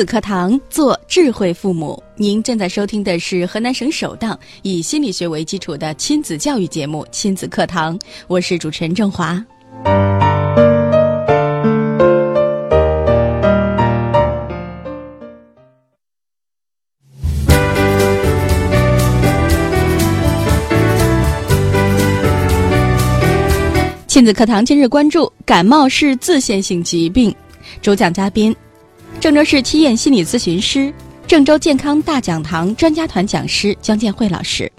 子课堂，做智慧父母。您正在收听的是河南省首档以心理学为基础的亲子教育节目《亲子课堂》，我是主持人郑华。亲子课堂今日关注：感冒是自限性疾病。主讲嘉宾。郑州市七院心理咨询师、郑州健康大讲堂专家团讲师姜建慧老师。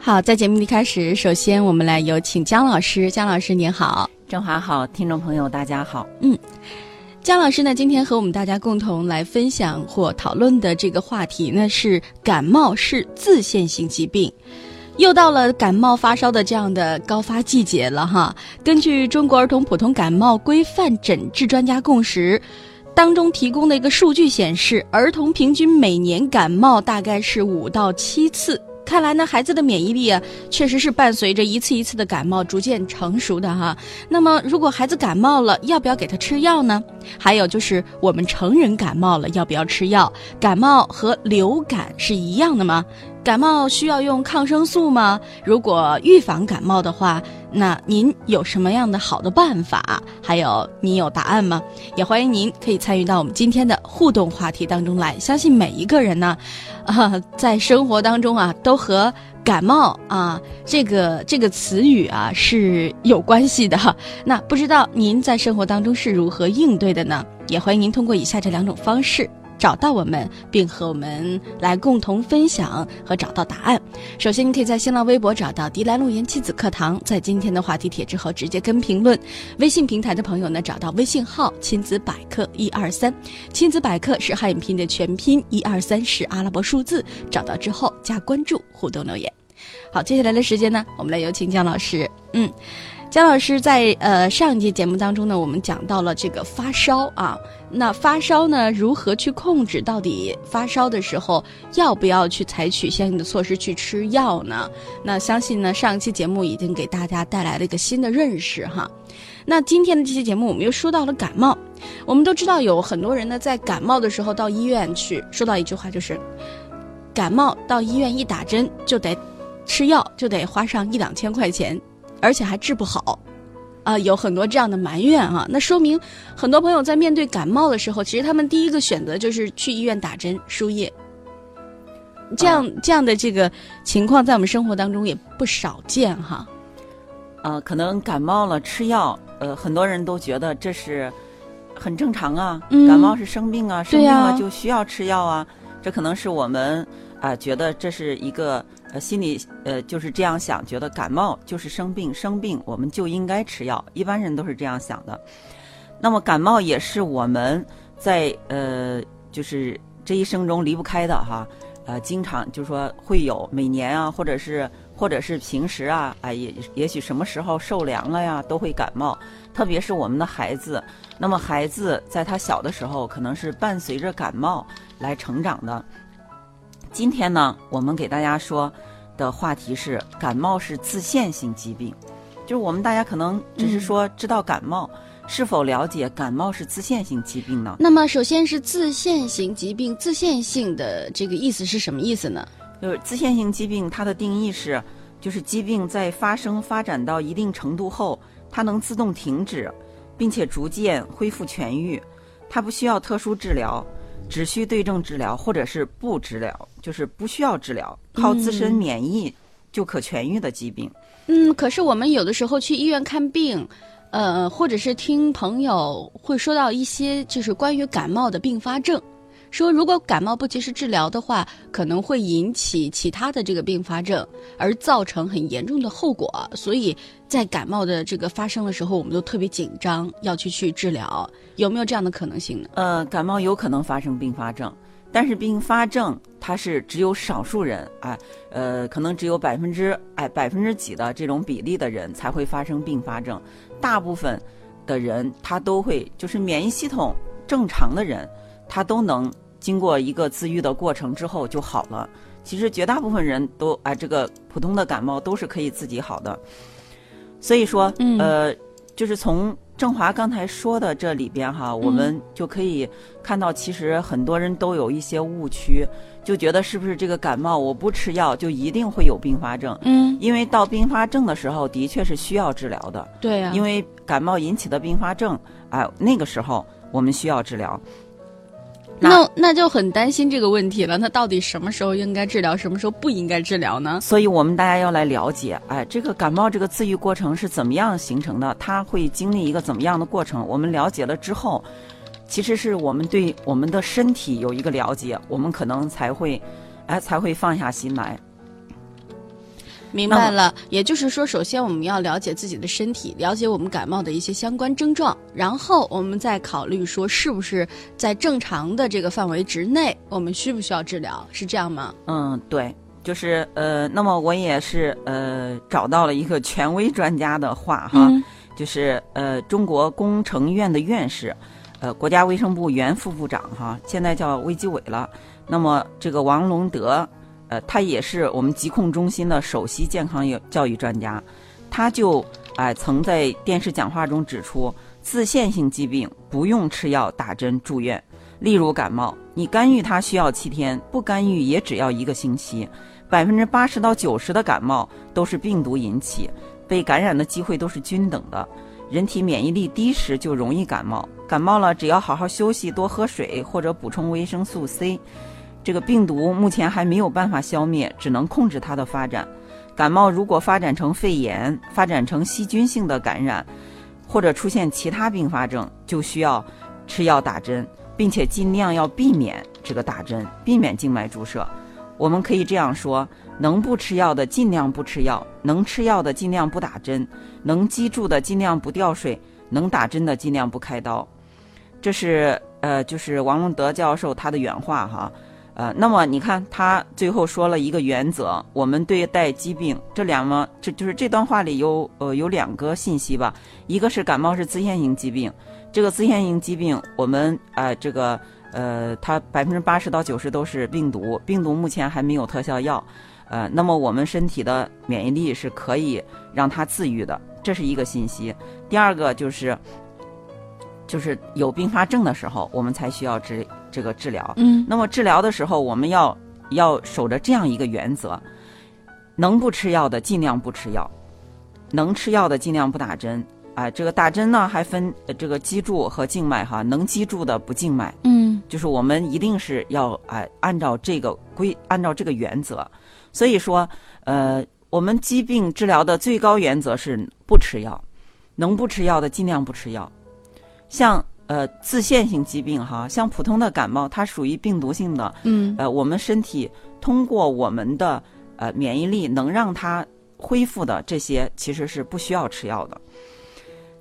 好，在节目一开始，首先我们来有请姜老师。姜老师您好。郑华好，听众朋友大家好。嗯，姜老师呢，今天和我们大家共同来分享或讨论的这个话题呢是感冒是自限性疾病。又到了感冒发烧的这样的高发季节了哈。根据中国儿童普通感冒规范诊治专家共识当中提供的一个数据显示，儿童平均每年感冒大概是五到七次。看来呢，孩子的免疫力啊，确实是伴随着一次一次的感冒逐渐成熟的哈。那么，如果孩子感冒了，要不要给他吃药呢？还有就是我们成人感冒了，要不要吃药？感冒和流感是一样的吗？感冒需要用抗生素吗？如果预防感冒的话，那您有什么样的好的办法？还有您有答案吗？也欢迎您可以参与到我们今天的互动话题当中来。相信每一个人呢，啊，在生活当中啊，都和感冒啊这个这个词语啊是有关系的。那不知道您在生活当中是如何应对的呢？也欢迎您通过以下这两种方式。找到我们，并和我们来共同分享和找到答案。首先，你可以在新浪微博找到“迪兰路言亲子课堂”，在今天的话题帖之后直接跟评论。微信平台的朋友呢，找到微信号“亲子百科一二三”，亲子百科是汉语拼音的全拼，一二三是阿拉伯数字。找到之后加关注，互动留言。好，接下来的时间呢，我们来有请姜老师。嗯。姜老师在呃上一节节目当中呢，我们讲到了这个发烧啊，那发烧呢如何去控制？到底发烧的时候要不要去采取相应的措施去吃药呢？那相信呢上一期节目已经给大家带来了一个新的认识哈。那今天的这期节目我们又说到了感冒，我们都知道有很多人呢在感冒的时候到医院去，说到一句话就是，感冒到医院一打针就得吃药，就得花上一两千块钱。而且还治不好，啊，有很多这样的埋怨啊。那说明很多朋友在面对感冒的时候，其实他们第一个选择就是去医院打针输液。这样这样的这个情况在我们生活当中也不少见哈。呃，可能感冒了吃药，呃，很多人都觉得这是很正常啊。感冒是生病啊，生病了就需要吃药啊。这可能是我们啊觉得这是一个。心里呃就是这样想，觉得感冒就是生病，生病我们就应该吃药。一般人都是这样想的。那么感冒也是我们在呃就是这一生中离不开的哈。呃，经常就是说会有每年啊，或者是或者是平时啊，哎也也许什么时候受凉了呀，都会感冒。特别是我们的孩子，那么孩子在他小的时候，可能是伴随着感冒来成长的。今天呢，我们给大家说的话题是感冒是自限性疾病，就是我们大家可能只是说知道感冒，是否了解感冒是自限性疾病呢？那么，首先是自限性疾病，自限性的这个意思是什么意思呢？就是自限性疾病，它的定义是，就是疾病在发生发展到一定程度后，它能自动停止，并且逐渐恢复痊愈，它不需要特殊治疗。只需对症治疗，或者是不治疗，就是不需要治疗，靠自身免疫就可痊愈的疾病。嗯，可是我们有的时候去医院看病，呃，或者是听朋友会说到一些就是关于感冒的并发症。说，如果感冒不及时治疗的话，可能会引起其他的这个并发症，而造成很严重的后果。所以在感冒的这个发生的时候，我们都特别紧张，要去去治疗。有没有这样的可能性呢？呃，感冒有可能发生并发症，但是并发症它是只有少数人，啊，呃，可能只有百分之哎百分之几的这种比例的人才会发生并发症，大部分的人他都会就是免疫系统正常的人。他都能经过一个自愈的过程之后就好了。其实绝大部分人都啊，这个普通的感冒都是可以自己好的。所以说，呃，就是从郑华刚才说的这里边哈，我们就可以看到，其实很多人都有一些误区，就觉得是不是这个感冒我不吃药就一定会有并发症？嗯，因为到并发症的时候，的确是需要治疗的。对呀，因为感冒引起的并发症，哎，那个时候我们需要治疗。那那就很担心这个问题了。那到底什么时候应该治疗，什么时候不应该治疗呢？所以我们大家要来了解，哎，这个感冒这个自愈过程是怎么样形成的？它会经历一个怎么样的过程？我们了解了之后，其实是我们对我们的身体有一个了解，我们可能才会，哎，才会放下心来。明白了，也就是说，首先我们要了解自己的身体，了解我们感冒的一些相关症状，然后我们再考虑说是不是在正常的这个范围之内，我们需不需要治疗，是这样吗？嗯，对，就是呃，那么我也是呃找到了一个权威专家的话哈，就是呃中国工程院的院士，呃国家卫生部原副部长哈，现在叫卫计委了，那么这个王龙德。呃，他也是我们疾控中心的首席健康教育专家，他就哎曾在电视讲话中指出，自限性疾病不用吃药、打针、住院。例如感冒，你干预它需要七天，不干预也只要一个星期。百分之八十到九十的感冒都是病毒引起，被感染的机会都是均等的。人体免疫力低时就容易感冒，感冒了只要好好休息、多喝水或者补充维生素 C。这个病毒目前还没有办法消灭，只能控制它的发展。感冒如果发展成肺炎，发展成细菌性的感染，或者出现其他并发症，就需要吃药打针，并且尽量要避免这个打针，避免静脉注射。我们可以这样说：能不吃药的尽量不吃药，能吃药的尽量不打针，能积住的尽量不吊水，能打针的尽量不开刀。这是呃，就是王龙德教授他的原话哈。呃，那么你看，他最后说了一个原则：我们对待疾病，这两么，这就是这段话里有呃有两个信息吧。一个是感冒是自限性疾病，这个自限性疾病，我们呃这个呃，它百分之八十到九十都是病毒，病毒目前还没有特效药，呃，那么我们身体的免疫力是可以让它自愈的，这是一个信息。第二个就是，就是有并发症的时候，我们才需要治。这个治疗，嗯，那么治疗的时候，我们要要守着这样一个原则：能不吃药的尽量不吃药，能吃药的尽量不打针。啊，这个打针呢，还分这个脊柱和静脉哈，能脊柱的不静脉，嗯，就是我们一定是要哎按照这个规，按照这个原则。所以说，呃，我们疾病治疗的最高原则是不吃药，能不吃药的尽量不吃药，像。呃，自限性疾病哈，像普通的感冒，它属于病毒性的。嗯。呃，我们身体通过我们的呃免疫力能让它恢复的这些，其实是不需要吃药的。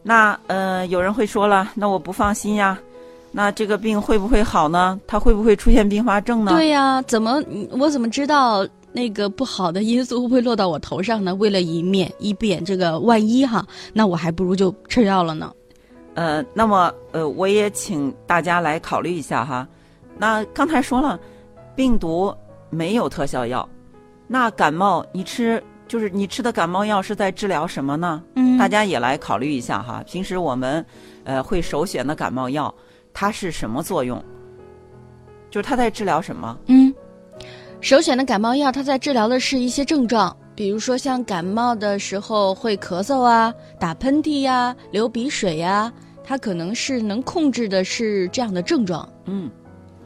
那呃，有人会说了，那我不放心呀，那这个病会不会好呢？它会不会出现并发症呢？对呀，怎么我怎么知道那个不好的因素会不会落到我头上呢？为了以免以免这个万一哈，那我还不如就吃药了呢。呃，那么呃，我也请大家来考虑一下哈。那刚才说了，病毒没有特效药，那感冒你吃就是你吃的感冒药是在治疗什么呢？嗯，大家也来考虑一下哈。平时我们呃会首选的感冒药，它是什么作用？就是它在治疗什么？嗯，首选的感冒药，它在治疗的是一些症状，比如说像感冒的时候会咳嗽啊、打喷嚏呀、流鼻水呀。它可能是能控制的是这样的症状，嗯，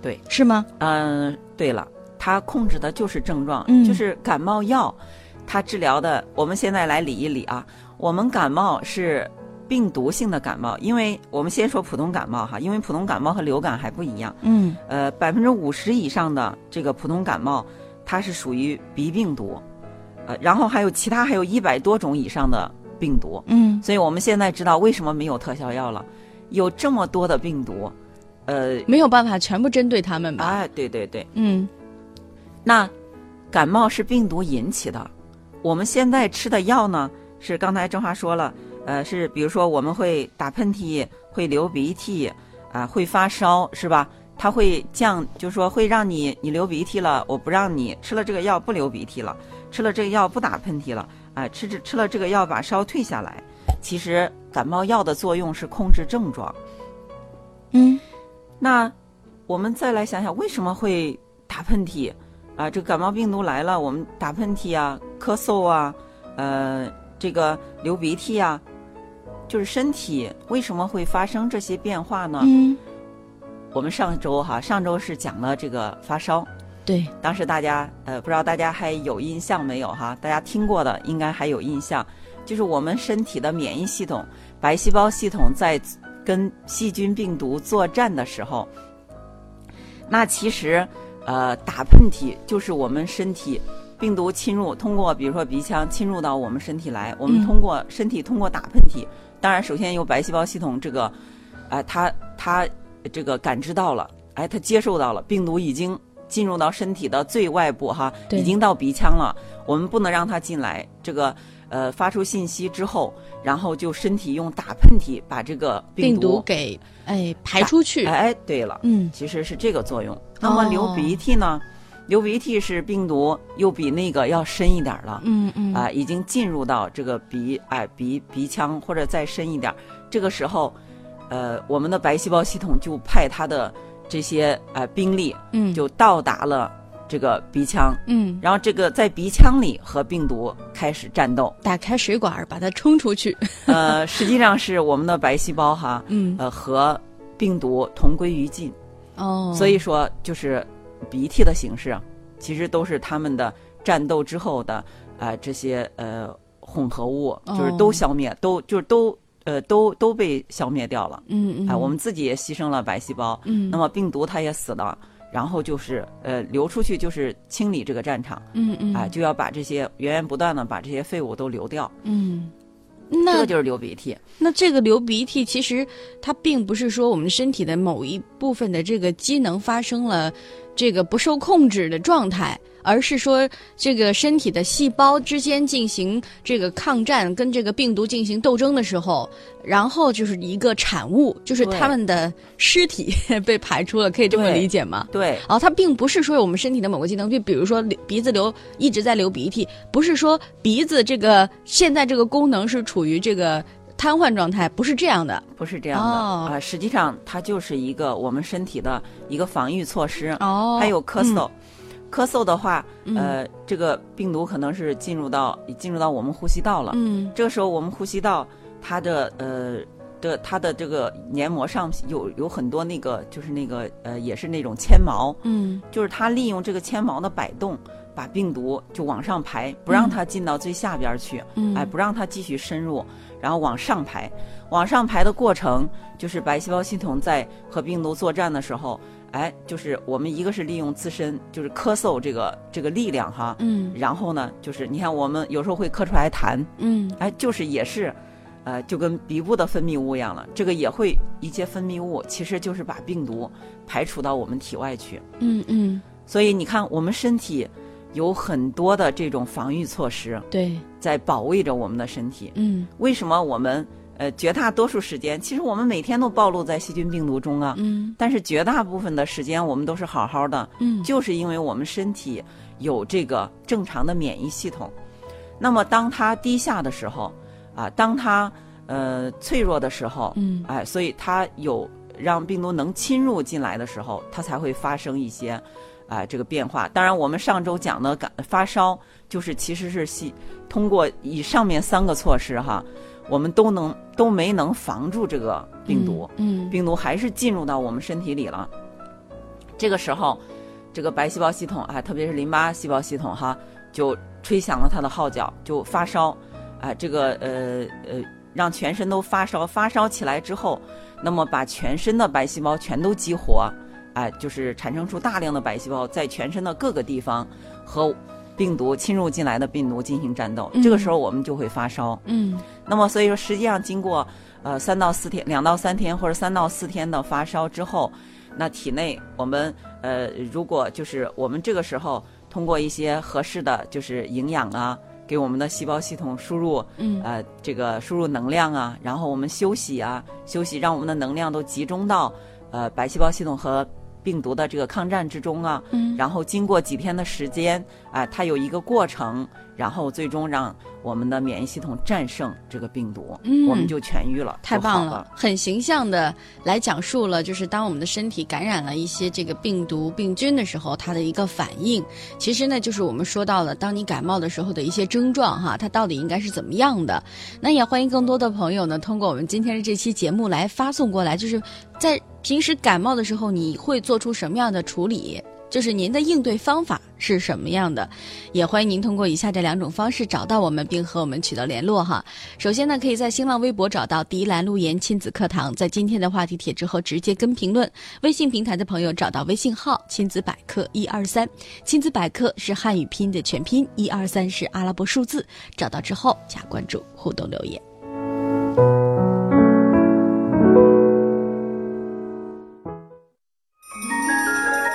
对，是吗？嗯，对了，它控制的就是症状，嗯，就是感冒药，它治疗的。我们现在来理一理啊，我们感冒是病毒性的感冒，因为我们先说普通感冒哈，因为普通感冒和流感还不一样。嗯，呃，百分之五十以上的这个普通感冒，它是属于鼻病毒，呃，然后还有其他还有一百多种以上的病毒。嗯，所以我们现在知道为什么没有特效药了，有这么多的病毒，呃，没有办法全部针对他们吧？哎，对对对，嗯，那感冒是病毒引起的，我们现在吃的药呢？是刚才郑华说了，呃，是比如说我们会打喷嚏，会流鼻涕，啊，会发烧，是吧？它会降，就是说会让你你流鼻涕了，我不让你吃了这个药不流鼻涕了，吃了这个药不打喷嚏了，啊，吃吃吃了这个药把烧退下来。其实感冒药的作用是控制症状。嗯，那我们再来想想为什么会打喷嚏？啊，这感冒病毒来了，我们打喷嚏啊，咳嗽啊，呃。这个流鼻涕啊，就是身体为什么会发生这些变化呢？嗯，我们上周哈，上周是讲了这个发烧，对，当时大家呃，不知道大家还有印象没有哈？大家听过的应该还有印象，就是我们身体的免疫系统、白细胞系统在跟细菌病毒作战的时候，那其实呃，打喷嚏就是我们身体。病毒侵入，通过比如说鼻腔侵入到我们身体来，我们通过身体通过打喷嚏，当然首先由白细胞系统这个，哎，它它这个感知到了，哎，它接受到了病毒已经进入到身体的最外部哈，已经到鼻腔了，我们不能让它进来，这个呃发出信息之后，然后就身体用打喷嚏把这个病毒给哎排出去，哎，对了，嗯，其实是这个作用。那么流鼻涕呢？流鼻涕是病毒又比那个要深一点了，嗯嗯。啊，已经进入到这个鼻哎鼻鼻腔或者再深一点，这个时候，呃，我们的白细胞系统就派它的这些呃兵力，嗯，就到达了这个鼻腔，嗯，然后这个在鼻腔里和病毒开始战斗，打开水管把它冲出去，呃，实际上是我们的白细胞哈，嗯，呃和病毒同归于尽，哦，所以说就是。鼻涕的形式，其实都是他们的战斗之后的啊这些呃混合物，就是都消灭，都就是都呃都都被消灭掉了。嗯嗯。哎，我们自己也牺牲了白细胞。嗯。那么病毒它也死了，然后就是呃流出去就是清理这个战场。嗯嗯。哎，就要把这些源源不断的把这些废物都流掉。嗯。那这个就是流鼻涕。那这个流鼻涕其实它并不是说我们身体的某一部分的这个机能发生了。这个不受控制的状态，而是说这个身体的细胞之间进行这个抗战，跟这个病毒进行斗争的时候，然后就是一个产物，就是他们的尸体被排出了，可以这么理解吗？对。哦，它并不是说我们身体的某个机能，就比如说鼻子流一直在流鼻涕，不是说鼻子这个现在这个功能是处于这个。瘫痪状态不是这样的，不是这样的啊！实际上，它就是一个我们身体的一个防御措施。哦，还有咳嗽，咳嗽的话，呃，这个病毒可能是进入到进入到我们呼吸道了。嗯，这个时候我们呼吸道它的呃的它的这个黏膜上有有很多那个就是那个呃也是那种纤毛。嗯，就是它利用这个纤毛的摆动，把病毒就往上排，不让它进到最下边去。嗯，哎，不让它继续深入。然后往上排，往上排的过程就是白细胞系统在和病毒作战的时候，哎，就是我们一个是利用自身就是咳嗽这个这个力量哈，嗯，然后呢，就是你看我们有时候会咳出来痰，嗯，哎，就是也是，呃，就跟鼻部的分泌物一样了，这个也会一些分泌物，其实就是把病毒排除到我们体外去，嗯嗯，所以你看我们身体。有很多的这种防御措施，对，在保卫着我们的身体。嗯，为什么我们呃绝大多数时间，其实我们每天都暴露在细菌病毒中啊？嗯，但是绝大部分的时间我们都是好好的。嗯，就是因为我们身体有这个正常的免疫系统。那么当它低下的时候，啊，当它呃脆弱的时候，嗯，哎，所以它有让病毒能侵入进来的时候，它才会发生一些。啊，这个变化，当然我们上周讲的感发烧，就是其实是系通过以上面三个措施哈，我们都能都没能防住这个病毒，嗯，病毒还是进入到我们身体里了。这个时候，这个白细胞系统啊，特别是淋巴细胞系统哈，就吹响了它的号角，就发烧，啊，这个呃呃让全身都发烧，发烧起来之后，那么把全身的白细胞全都激活，哎，就是产生出大量的白细胞，在全身的各个地方和病毒侵入进来的病毒进行战斗。这个时候我们就会发烧。嗯，那么所以说，实际上经过呃三到四天、两到三天或者三到四天的发烧之后，那体内我们呃如果就是我们这个时候通过一些合适的就是营养啊。给我们的细胞系统输入，嗯，呃，这个输入能量啊，然后我们休息啊，休息，让我们的能量都集中到，呃，白细胞系统和病毒的这个抗战之中啊，嗯，然后经过几天的时间，啊，它有一个过程，然后最终让。我们的免疫系统战胜这个病毒，嗯，我们就痊愈了，太棒了，很形象的来讲述了，就是当我们的身体感染了一些这个病毒病菌的时候，它的一个反应。其实呢，就是我们说到了，当你感冒的时候的一些症状哈，它到底应该是怎么样的？那也欢迎更多的朋友呢，通过我们今天的这期节目来发送过来，就是在平时感冒的时候，你会做出什么样的处理？就是您的应对方法是什么样的？也欢迎您通过以下这两种方式找到我们，并和我们取得联络哈。首先呢，可以在新浪微博找到“迪兰路言亲子课堂”，在今天的话题帖之后直接跟评论。微信平台的朋友找到微信号“亲子百科一二三”，亲子百科是汉语拼音的全拼，一二三是阿拉伯数字。找到之后加关注，互动留言。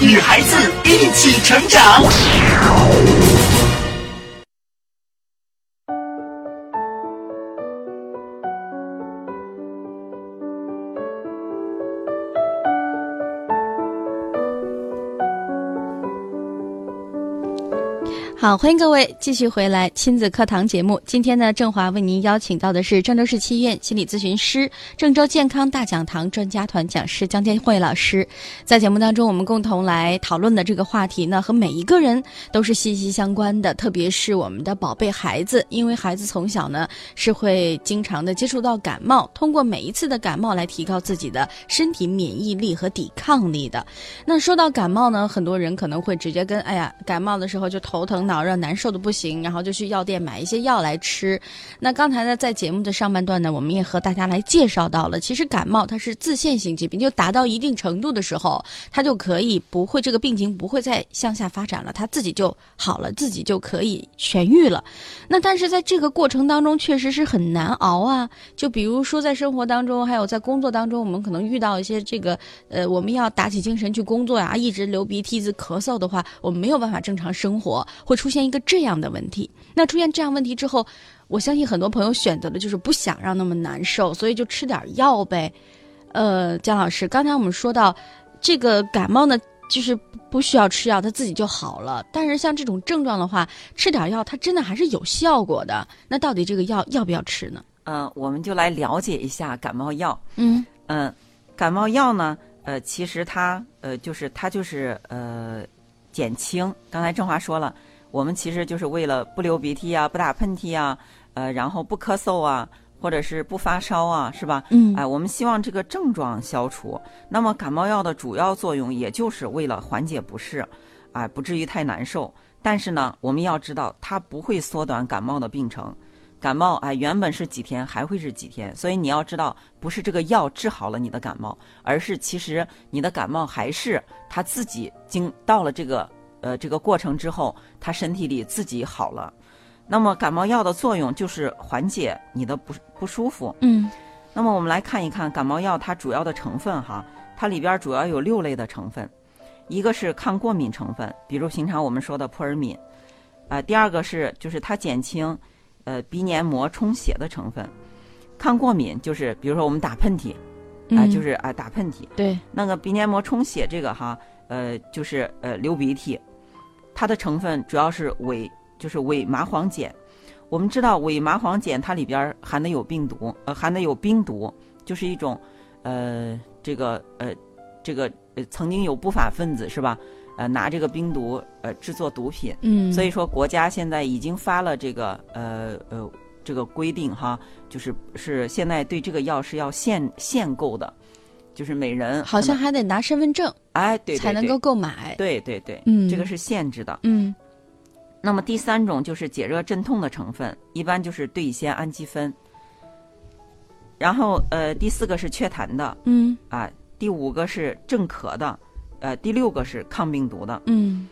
与孩子一起成长。好，欢迎各位继续回来亲子课堂节目。今天呢，郑华为您邀请到的是郑州市七院心理咨询师、郑州健康大讲堂专家团讲师江天慧老师。在节目当中，我们共同来讨论的这个话题呢，和每一个人都是息息相关的，特别是我们的宝贝孩子，因为孩子从小呢是会经常的接触到感冒，通过每一次的感冒来提高自己的身体免疫力和抵抗力的。那说到感冒呢，很多人可能会直接跟哎呀，感冒的时候就头疼。脑热难受的不行，然后就去药店买一些药来吃。那刚才呢，在节目的上半段呢，我们也和大家来介绍到了，其实感冒它是自限性疾病，就达到一定程度的时候，它就可以不会这个病情不会再向下发展了，它自己就好了，自己就可以痊愈了。那但是在这个过程当中，确实是很难熬啊。就比如说在生活当中，还有在工作当中，我们可能遇到一些这个呃，我们要打起精神去工作呀，一直流鼻涕、一直咳嗽的话，我们没有办法正常生活，会。出现一个这样的问题，那出现这样问题之后，我相信很多朋友选择的就是不想让那么难受，所以就吃点药呗。呃，姜老师，刚才我们说到这个感冒呢，就是不需要吃药，它自己就好了。但是像这种症状的话，吃点药它真的还是有效果的。那到底这个药要不要吃呢？嗯，我们就来了解一下感冒药。嗯嗯，感冒药呢，呃，其实它呃就是它就是呃减轻。刚才郑华说了。我们其实就是为了不流鼻涕啊，不打喷嚏啊，呃，然后不咳嗽啊，或者是不发烧啊，是吧？嗯。哎，我们希望这个症状消除。那么感冒药的主要作用，也就是为了缓解不适，哎，不至于太难受。但是呢，我们要知道，它不会缩短感冒的病程。感冒哎，原本是几天，还会是几天。所以你要知道，不是这个药治好了你的感冒，而是其实你的感冒还是它自己经到了这个。呃，这个过程之后，他身体里自己好了。那么感冒药的作用就是缓解你的不不舒服。嗯。那么我们来看一看感冒药它主要的成分哈，它里边主要有六类的成分，一个是抗过敏成分，比如平常我们说的扑尔敏，啊，第二个是就是它减轻呃鼻黏膜充血的成分，抗过敏就是比如说我们打喷嚏，啊，就是啊打喷嚏。对。那个鼻黏膜充血这个哈，呃，就是呃流鼻涕。它的成分主要是伪，就是伪麻黄碱。我们知道伪麻黄碱它里边含的有病毒，呃，含的有冰毒，就是一种，呃，这个呃，这个呃，曾经有不法分子是吧？呃，拿这个冰毒呃制作毒品，嗯，所以说国家现在已经发了这个呃呃这个规定哈，就是是现在对这个药是要限限购的，就是每人好像还得拿身份证，哎，对，才能够购买，对对对，嗯，这个是限制的，嗯。那么第三种就是解热镇痛的成分，一般就是对乙酰氨基酚。然后呃，第四个是祛痰的，嗯，啊，第五个是镇咳的，呃，第六个是抗病毒的，嗯。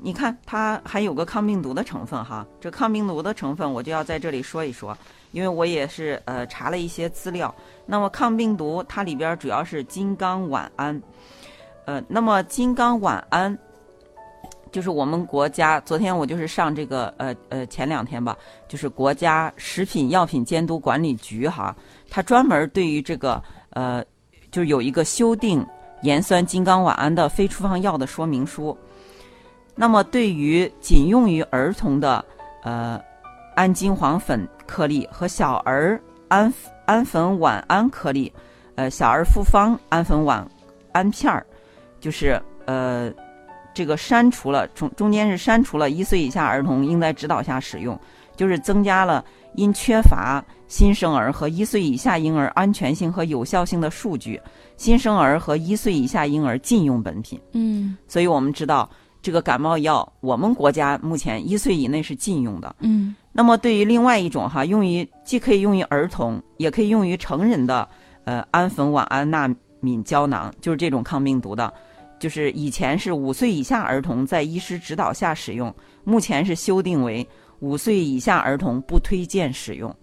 你看它还有个抗病毒的成分哈，这抗病毒的成分我就要在这里说一说，因为我也是呃查了一些资料。那么抗病毒它里边主要是金刚烷胺，呃，那么金刚烷胺。就是我们国家，昨天我就是上这个呃呃前两天吧，就是国家食品药品监督管理局哈，它专门对于这个呃，就是有一个修订盐酸金刚烷胺的非处方药的说明书。那么对于仅用于儿童的呃氨金黄粉颗粒和小儿氨氨粉烷胺颗粒，呃小儿复方氨粉烷胺片儿，就是呃。这个删除了中中间是删除了一岁以下儿童应在指导下使用，就是增加了因缺乏新生儿和一岁以下婴儿安全性和有效性的数据，新生儿和一岁以下婴儿禁用本品。嗯，所以我们知道这个感冒药，我们国家目前一岁以内是禁用的。嗯，那么对于另外一种哈，用于既可以用于儿童，也可以用于成人的，呃，安粉烷胺那敏胶囊，就是这种抗病毒的。就是以前是五岁以下儿童在医师指导下使用，目前是修订为五岁以下儿童不推荐使用。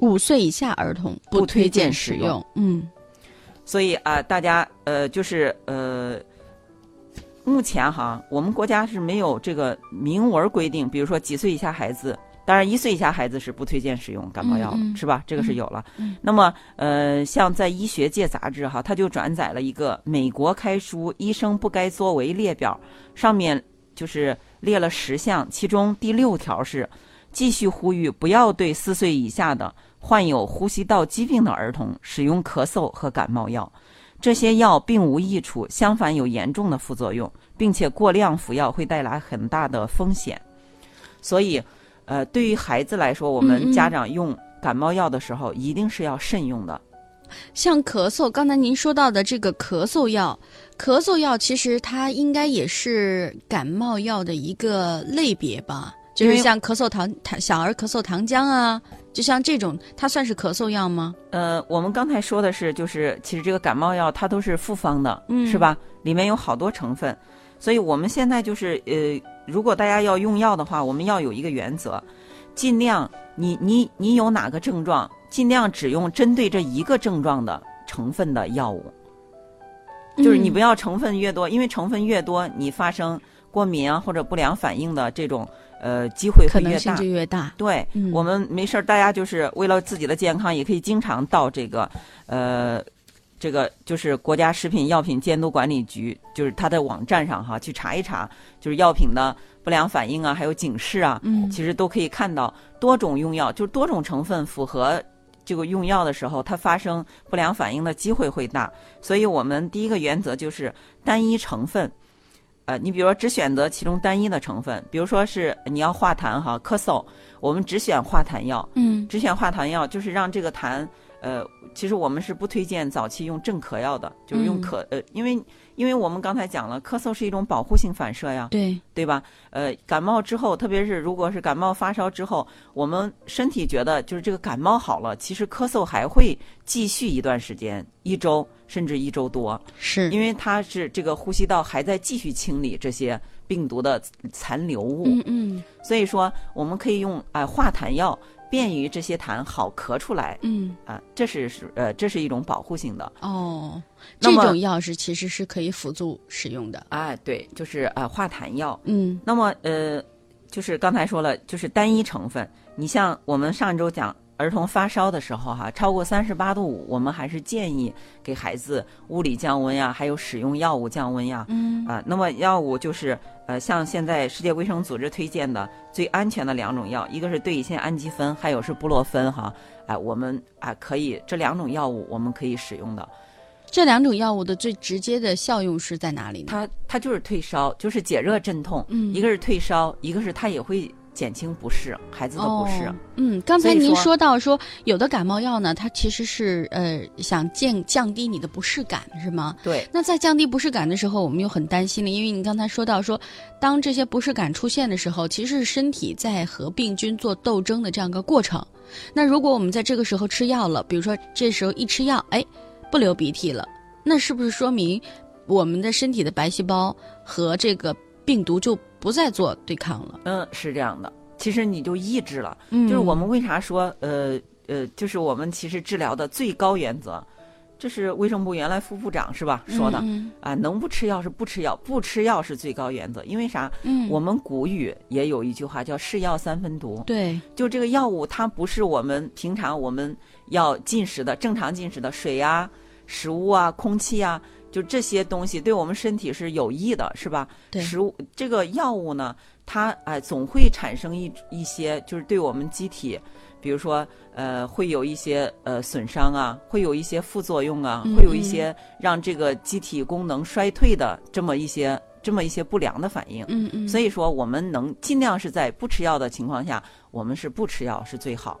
五岁以下儿童不推荐使用。嗯，所以啊，大家呃，就是呃，目前哈，我们国家是没有这个明文规定，比如说几岁以下孩子。当然，一岁以下孩子是不推荐使用感冒药，是吧？这个是有了。那么，呃，像在医学界杂志哈，它就转载了一个美国开书《医生不该作为列表》，上面就是列了十项，其中第六条是继续呼吁不要对四岁以下的患有呼吸道疾病的儿童使用咳嗽和感冒药，这些药并无益处，相反有严重的副作用，并且过量服药会带来很大的风险，所以。呃，对于孩子来说，我们家长用感冒药的时候，一定是要慎用的。像咳嗽，刚才您说到的这个咳嗽药，咳嗽药其实它应该也是感冒药的一个类别吧？就是像咳嗽糖糖小儿咳嗽糖浆啊，就像这种，它算是咳嗽药吗？呃，我们刚才说的是，就是其实这个感冒药它都是复方的，嗯，是吧？里面有好多成分，所以我们现在就是呃。如果大家要用药的话，我们要有一个原则，尽量你你你有哪个症状，尽量只用针对这一个症状的成分的药物，就是你不要成分越多，因为成分越多，你发生过敏啊或者不良反应的这种呃机会会越大，就越大。对，我们没事儿，大家就是为了自己的健康，也可以经常到这个呃。这个就是国家食品药品监督管理局，就是它的网站上哈，去查一查，就是药品的不良反应啊，还有警示啊，嗯，其实都可以看到多种用药，就是多种成分符合这个用药的时候，它发生不良反应的机会会大。所以我们第一个原则就是单一成分，呃，你比如说只选择其中单一的成分，比如说是你要化痰哈，咳嗽，我们只选化痰药，嗯，只选化痰药，就是让这个痰。呃，其实我们是不推荐早期用镇咳药的，就是用咳呃，因为因为我们刚才讲了，咳嗽是一种保护性反射呀，对对吧？呃，感冒之后，特别是如果是感冒发烧之后，我们身体觉得就是这个感冒好了，其实咳嗽还会继续一段时间，一周甚至一周多，是因为它是这个呼吸道还在继续清理这些病毒的残留物，嗯嗯，所以说我们可以用哎化痰药。便于这些痰好咳出来，嗯啊，这是是呃，这是一种保护性的哦。这种药是其实是可以辅助使用的，啊，对，就是呃化痰药，嗯。那么呃，就是刚才说了，就是单一成分。你像我们上周讲儿童发烧的时候哈，超过三十八度五，我们还是建议给孩子物理降温呀，还有使用药物降温呀，嗯啊，那么药物就是呃，像现在世界卫生组织推荐的最安全的两种药，一个是对乙酰氨基酚，还有是布洛芬哈。哎，我们啊可以这两种药物我们可以使用的。这两种药物的最直接的效用是在哪里呢？它它就是退烧，就是解热镇痛。嗯，一个是退烧，一个是它也会。减轻不适，孩子的不适。嗯，刚才您说到说有的感冒药呢，它其实是呃想降降低你的不适感，是吗？对。那在降低不适感的时候，我们又很担心了，因为你刚才说到说，当这些不适感出现的时候，其实是身体在和病菌做斗争的这样一个过程。那如果我们在这个时候吃药了，比如说这时候一吃药，哎，不流鼻涕了，那是不是说明我们的身体的白细胞和这个病毒就？不再做对抗了。嗯，是这样的。其实你就抑制了。嗯，就是我们为啥说呃呃，就是我们其实治疗的最高原则，这是卫生部原来副部长是吧说的啊？能不吃药是不吃药，不吃药是最高原则。因为啥？嗯，我们古语也有一句话叫“是药三分毒”。对，就这个药物，它不是我们平常我们要进食的正常进食的水啊、食物啊、空气啊。就这些东西对我们身体是有益的，是吧？对。食物这个药物呢，它哎总会产生一一些，就是对我们机体，比如说呃会有一些呃损伤啊，会有一些副作用啊，会有一些让这个机体功能衰退的这么一些这么一些不良的反应。嗯嗯。所以说，我们能尽量是在不吃药的情况下，我们是不吃药是最好。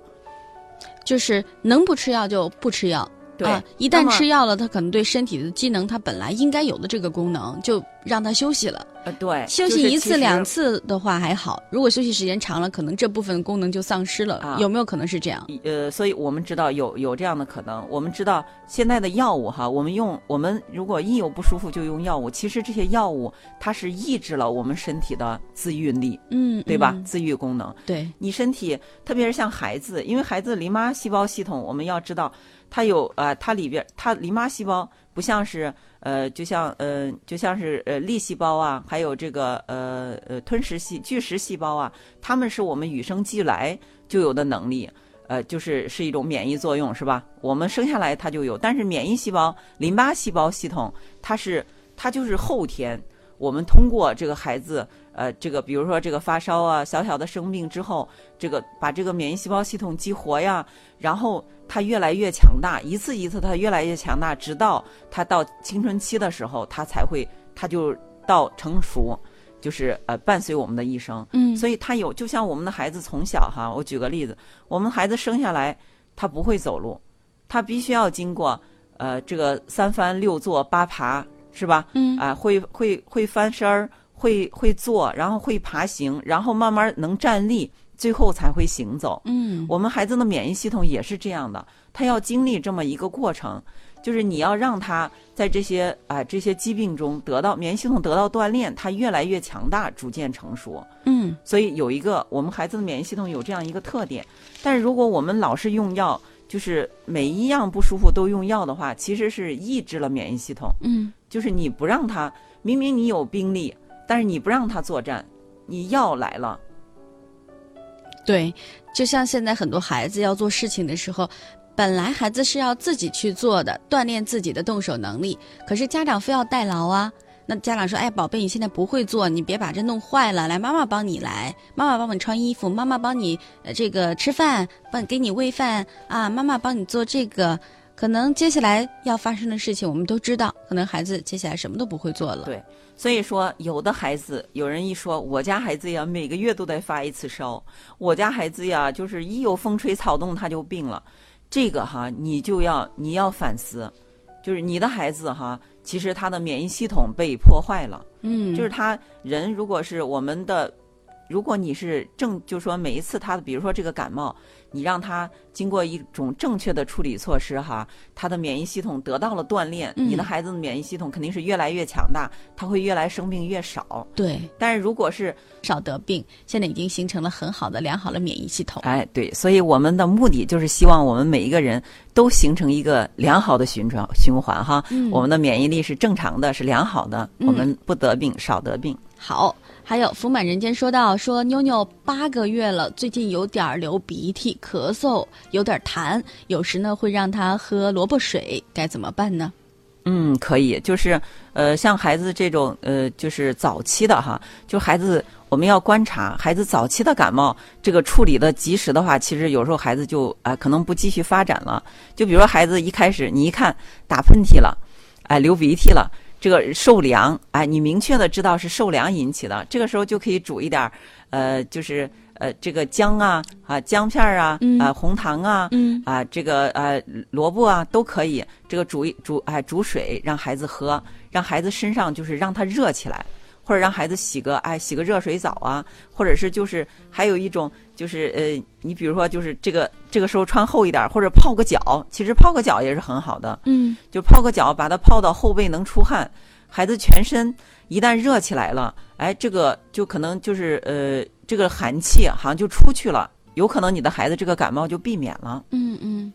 就是能不吃药就不吃药。对，一旦吃药了，它可能对身体的机能，它本来应该有的这个功能，就让它休息了。呃，对，休息一次两次的话还好，如果休息时间长了，可能这部分功能就丧失了。啊有没有可能是这样？呃，所以我们知道有有这样的可能。我们知道现在的药物哈，我们用我们如果一有不舒服就用药物，其实这些药物它是抑制了我们身体的自愈力，嗯，对吧？自愈功能。对你身体，特别是像孩子，因为孩子淋巴细胞系统，我们要知道。它有呃，它里边它淋巴细胞不像是呃，就像呃，就像是呃粒细胞啊，还有这个呃呃吞食细巨噬细胞啊，它们是我们与生俱来就有的能力，呃，就是是一种免疫作用，是吧？我们生下来它就有，但是免疫细胞、淋巴细胞系统，它是它就是后天，我们通过这个孩子。呃，这个比如说这个发烧啊，小小的生病之后，这个把这个免疫细胞系统激活呀，然后它越来越强大，一次一次它越来越强大，直到它到青春期的时候，它才会，它就到成熟，就是呃伴随我们的一生。嗯，所以它有，就像我们的孩子从小哈，我举个例子，我们孩子生下来他不会走路，他必须要经过呃这个三翻六坐八爬，是吧？嗯，啊会会会翻身儿。会会坐，然后会爬行，然后慢慢能站立，最后才会行走。嗯，我们孩子的免疫系统也是这样的，他要经历这么一个过程，就是你要让他在这些啊这些疾病中得到免疫系统得到锻炼，他越来越强大，逐渐成熟。嗯，所以有一个我们孩子的免疫系统有这样一个特点，但是如果我们老是用药，就是每一样不舒服都用药的话，其实是抑制了免疫系统。嗯，就是你不让他，明明你有病例。但是你不让他作战，你药来了。对，就像现在很多孩子要做事情的时候，本来孩子是要自己去做的，锻炼自己的动手能力，可是家长非要代劳啊。那家长说：“哎，宝贝，你现在不会做，你别把这弄坏了，来，妈妈帮你来，妈妈帮你穿衣服，妈妈帮你呃这个吃饭，帮给你喂饭啊，妈妈帮你做这个。”可能接下来要发生的事情，我们都知道。可能孩子接下来什么都不会做了。对，所以说有的孩子，有人一说，我家孩子呀，每个月都得发一次烧；我家孩子呀，就是一有风吹草动他就病了。这个哈，你就要你要反思，就是你的孩子哈，其实他的免疫系统被破坏了。嗯，就是他人如果是我们的。如果你是正，就说每一次他的，比如说这个感冒，你让他经过一种正确的处理措施，哈，他的免疫系统得到了锻炼，你的孩子的免疫系统肯定是越来越强大，他会越来生病越少。对，但是如果是少得病，现在已经形成了很好的良好的免疫系统。哎，对，所以我们的目的就是希望我们每一个人都形成一个良好的循环循环哈，我们的免疫力是正常的，是良好的，我们不得病，少得病。好。还有福满人间说到说妞妞八个月了，最近有点流鼻涕、咳嗽，有点痰，有时呢会让他喝萝卜水，该怎么办呢？嗯，可以，就是呃，像孩子这种呃，就是早期的哈，就孩子我们要观察孩子早期的感冒，这个处理的及时的话，其实有时候孩子就啊可能不继续发展了。就比如说孩子一开始你一看打喷嚏了，哎流鼻涕了，这个受凉，哎你明确的知道是受凉引起的，这个时候就可以煮一点呃，就是。呃，这个姜啊，啊姜片儿啊，啊红糖啊，啊这个呃萝卜啊都可以，这个煮一煮，哎煮水让孩子喝，让孩子身上就是让他热起来，或者让孩子洗个哎洗个热水澡啊，或者是就是还有一种就是呃你比如说就是这个这个时候穿厚一点，或者泡个脚，其实泡个脚也是很好的，嗯，就泡个脚，把它泡到后背能出汗，孩子全身一旦热起来了，哎这个就可能就是呃。这个寒气好像就出去了，有可能你的孩子这个感冒就避免了。嗯嗯，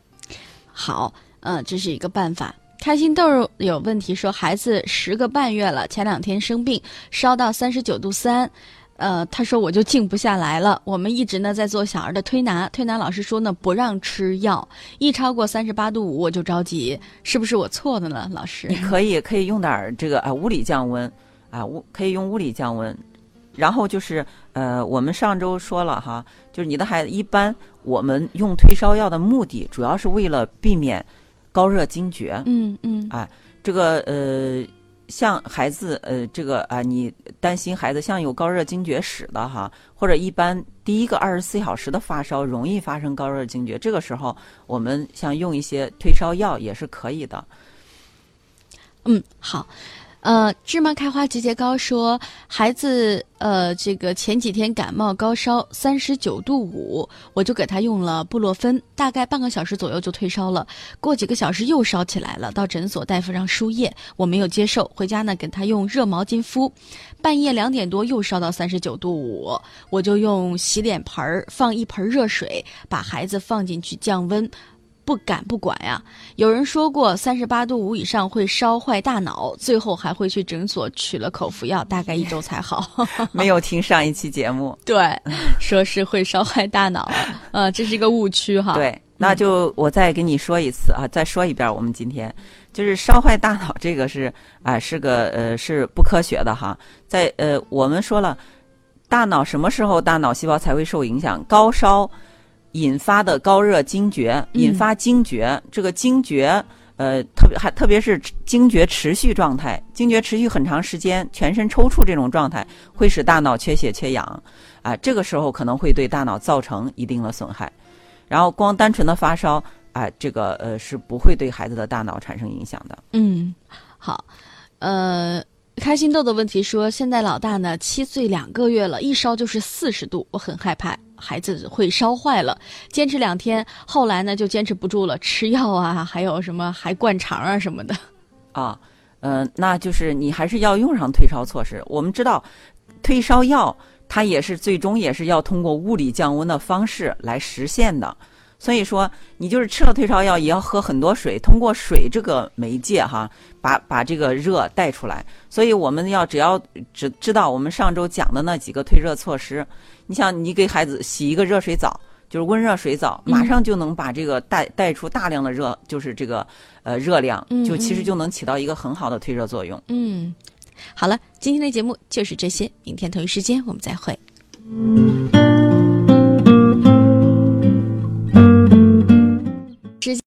好，嗯，这是一个办法。开心豆有问题说，孩子十个半月了，前两天生病，烧到三十九度三，呃，他说我就静不下来了。我们一直呢在做小儿的推拿，推拿老师说呢不让吃药，一超过三十八度五我就着急，是不是我错的呢？老师，你可以可以用点儿这个啊物理降温啊物可以用物理降温。然后就是，呃，我们上周说了哈，就是你的孩子一般，我们用退烧药的目的主要是为了避免高热惊厥。嗯嗯。哎，这个呃，像孩子呃，这个啊，你担心孩子像有高热惊厥史的哈，或者一般第一个二十四小时的发烧容易发生高热惊厥，这个时候我们像用一些退烧药也是可以的。嗯，好。呃，芝麻开花节节高说，孩子呃，这个前几天感冒高烧三十九度五，我就给他用了布洛芬，大概半个小时左右就退烧了。过几个小时又烧起来了，到诊所大夫让输液，我没有接受，回家呢给他用热毛巾敷。半夜两点多又烧到三十九度五，我就用洗脸盆儿放一盆热水，把孩子放进去降温。不敢不管呀！有人说过三十八度五以上会烧坏大脑，最后还会去诊所取了口服药，大概一周才好。没有听上一期节目，对，说是会烧坏大脑，呃，这是一个误区哈。对，那就我再跟你说一次啊，再说一遍，我们今天就是烧坏大脑这个是啊，是个呃是不科学的哈。在呃，我们说了，大脑什么时候大脑细胞才会受影响？高烧。引发的高热惊厥，引发惊厥，这个惊厥，呃，特别还特别是惊厥持续状态，惊厥持续很长时间，全身抽搐这种状态，会使大脑缺血缺氧，啊，这个时候可能会对大脑造成一定的损害。然后光单纯的发烧，啊，这个呃是不会对孩子的大脑产生影响的。嗯，好，呃。开心豆的问题说：“现在老大呢，七岁两个月了，一烧就是四十度，我很害怕孩子会烧坏了。坚持两天，后来呢就坚持不住了，吃药啊，还有什么还灌肠啊什么的。啊，嗯，那就是你还是要用上退烧措施。我们知道，退烧药它也是最终也是要通过物理降温的方式来实现的。”所以说，你就是吃了退烧药，也要喝很多水，通过水这个媒介哈，把把这个热带出来。所以我们要只要只知道我们上周讲的那几个退热措施，你像你给孩子洗一个热水澡，就是温热水澡，马上就能把这个带带出大量的热，就是这个呃热量，就其实就能起到一个很好的退热作用。嗯，好了，今天的节目就是这些，明天同一时间我们再会。